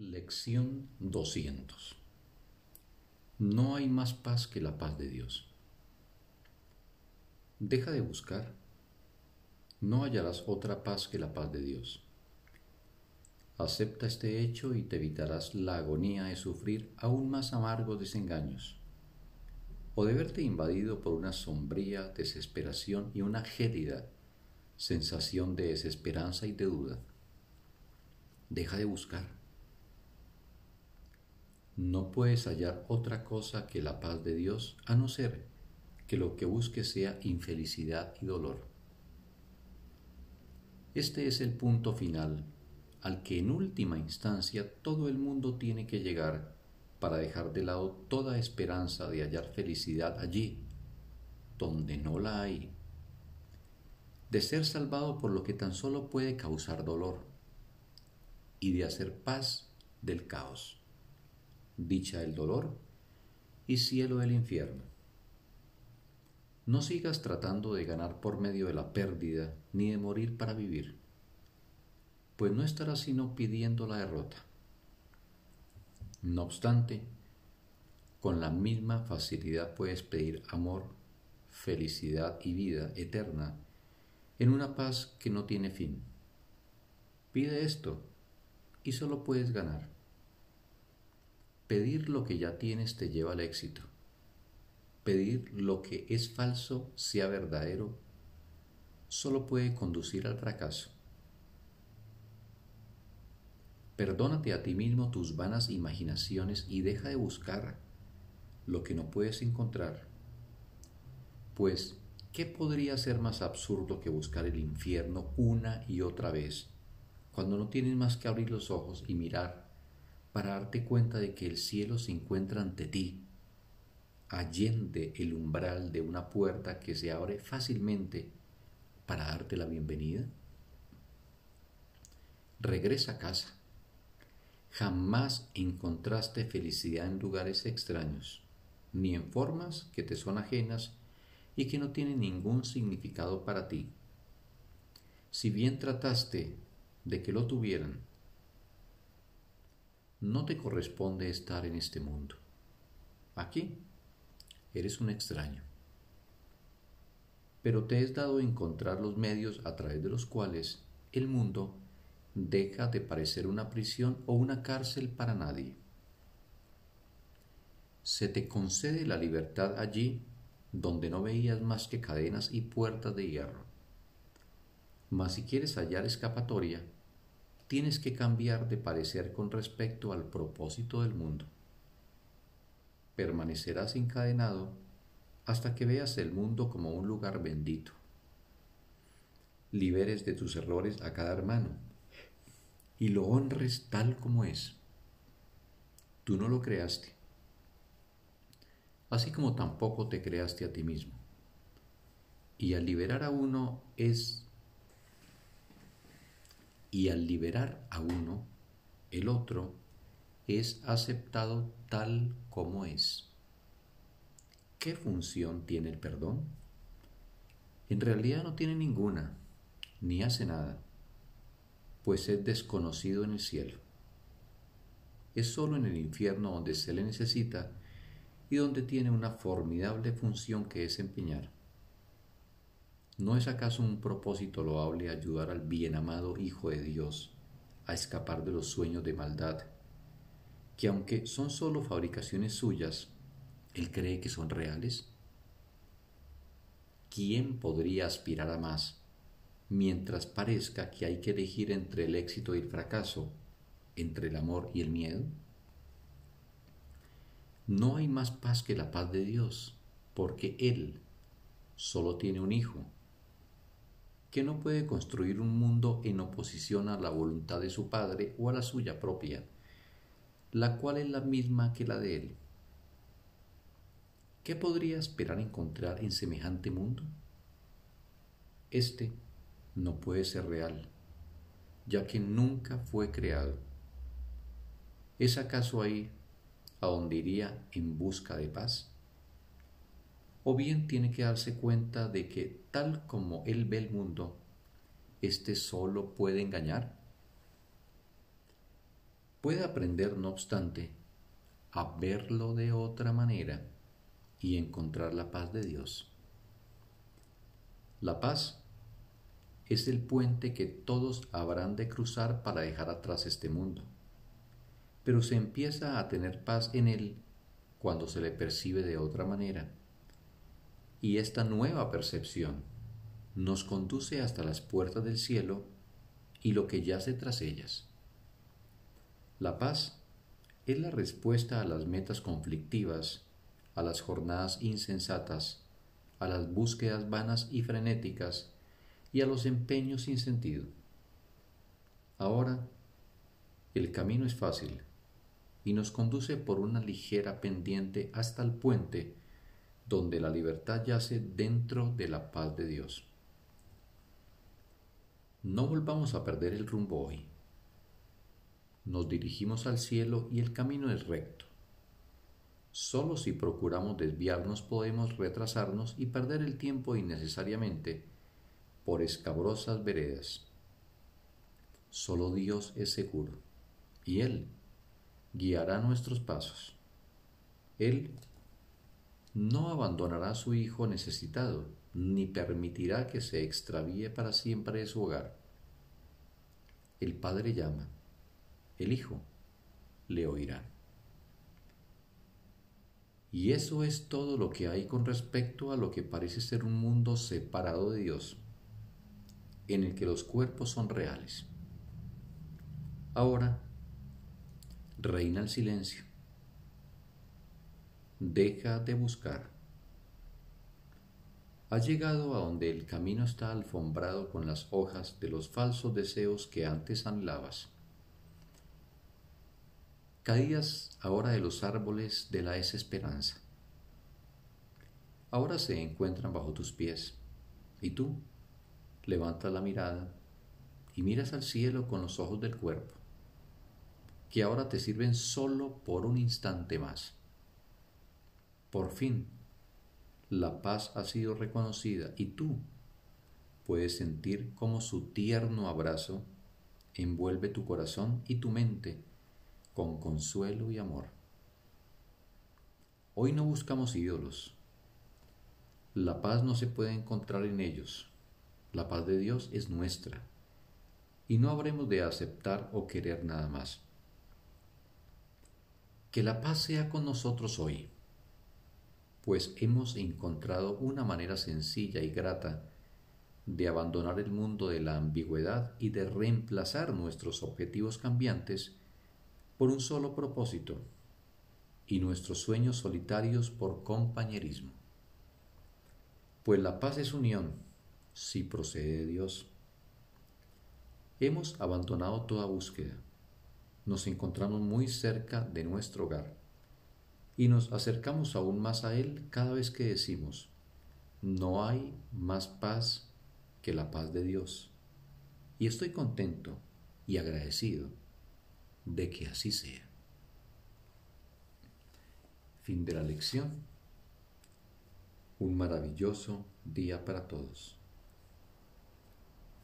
Lección 200 No hay más paz que la paz de Dios. Deja de buscar. No hallarás otra paz que la paz de Dios. Acepta este hecho y te evitarás la agonía de sufrir aún más amargos desengaños, o de verte invadido por una sombría desesperación y una gélida sensación de desesperanza y de duda. Deja de buscar no puedes hallar otra cosa que la paz de Dios a no ser que lo que busques sea infelicidad y dolor. Este es el punto final al que en última instancia todo el mundo tiene que llegar para dejar de lado toda esperanza de hallar felicidad allí, donde no la hay, de ser salvado por lo que tan solo puede causar dolor y de hacer paz del caos dicha del dolor y cielo del infierno. No sigas tratando de ganar por medio de la pérdida ni de morir para vivir, pues no estarás sino pidiendo la derrota. No obstante, con la misma facilidad puedes pedir amor, felicidad y vida eterna en una paz que no tiene fin. Pide esto y solo puedes ganar. Pedir lo que ya tienes te lleva al éxito. Pedir lo que es falso sea verdadero solo puede conducir al fracaso. Perdónate a ti mismo tus vanas imaginaciones y deja de buscar lo que no puedes encontrar. Pues, ¿qué podría ser más absurdo que buscar el infierno una y otra vez, cuando no tienes más que abrir los ojos y mirar para darte cuenta de que el cielo se encuentra ante ti, allende el umbral de una puerta que se abre fácilmente para darte la bienvenida? Regresa a casa. Jamás encontraste felicidad en lugares extraños, ni en formas que te son ajenas y que no tienen ningún significado para ti. Si bien trataste de que lo tuvieran, no te corresponde estar en este mundo. Aquí eres un extraño. Pero te es dado encontrar los medios a través de los cuales el mundo deja de parecer una prisión o una cárcel para nadie. Se te concede la libertad allí donde no veías más que cadenas y puertas de hierro. Mas si quieres hallar escapatoria, tienes que cambiar de parecer con respecto al propósito del mundo. Permanecerás encadenado hasta que veas el mundo como un lugar bendito. Liberes de tus errores a cada hermano y lo honres tal como es. Tú no lo creaste, así como tampoco te creaste a ti mismo. Y al liberar a uno es y al liberar a uno, el otro es aceptado tal como es. ¿Qué función tiene el perdón? En realidad no tiene ninguna, ni hace nada, pues es desconocido en el cielo. Es sólo en el infierno donde se le necesita y donde tiene una formidable función que desempeñar. ¿No es acaso un propósito loable ayudar al bien amado Hijo de Dios a escapar de los sueños de maldad, que aunque son solo fabricaciones suyas, Él cree que son reales? ¿Quién podría aspirar a más mientras parezca que hay que elegir entre el éxito y el fracaso, entre el amor y el miedo? No hay más paz que la paz de Dios, porque Él solo tiene un hijo que no puede construir un mundo en oposición a la voluntad de su Padre o a la suya propia, la cual es la misma que la de Él. ¿Qué podría esperar encontrar en semejante mundo? Este no puede ser real, ya que nunca fue creado. ¿Es acaso ahí a donde iría en busca de paz? O bien tiene que darse cuenta de que tal como él ve el mundo, éste solo puede engañar. puede aprender, no obstante, a verlo de otra manera y encontrar la paz de Dios. La paz es el puente que todos habrán de cruzar para dejar atrás este mundo, pero se empieza a tener paz en él cuando se le percibe de otra manera. Y esta nueva percepción nos conduce hasta las puertas del cielo y lo que yace tras ellas. La paz es la respuesta a las metas conflictivas, a las jornadas insensatas, a las búsquedas vanas y frenéticas y a los empeños sin sentido. Ahora, el camino es fácil y nos conduce por una ligera pendiente hasta el puente donde la libertad yace dentro de la paz de Dios. No volvamos a perder el rumbo hoy. Nos dirigimos al cielo y el camino es recto. Solo si procuramos desviarnos podemos retrasarnos y perder el tiempo innecesariamente por escabrosas veredas. Solo Dios es seguro y Él guiará nuestros pasos. Él no abandonará a su Hijo necesitado, ni permitirá que se extravíe para siempre de su hogar. El Padre llama, el Hijo le oirá. Y eso es todo lo que hay con respecto a lo que parece ser un mundo separado de Dios en el que los cuerpos son reales. Ahora reina el silencio. Deja de buscar. Ha llegado a donde el camino está alfombrado con las hojas de los falsos deseos que antes anhelabas. Caídas ahora de los árboles de la desesperanza. Ahora se encuentran bajo tus pies. ¿Y tú? levantas la mirada y miras al cielo con los ojos del cuerpo, que ahora te sirven solo por un instante más. Por fin, la paz ha sido reconocida y tú puedes sentir como su tierno abrazo envuelve tu corazón y tu mente con consuelo y amor. Hoy no buscamos ídolos. La paz no se puede encontrar en ellos. La paz de Dios es nuestra y no habremos de aceptar o querer nada más. Que la paz sea con nosotros hoy, pues hemos encontrado una manera sencilla y grata de abandonar el mundo de la ambigüedad y de reemplazar nuestros objetivos cambiantes por un solo propósito y nuestros sueños solitarios por compañerismo. Pues la paz es unión si procede de Dios. Hemos abandonado toda búsqueda. Nos encontramos muy cerca de nuestro hogar y nos acercamos aún más a Él cada vez que decimos, no hay más paz que la paz de Dios. Y estoy contento y agradecido de que así sea. Fin de la lección. Un maravilloso día para todos.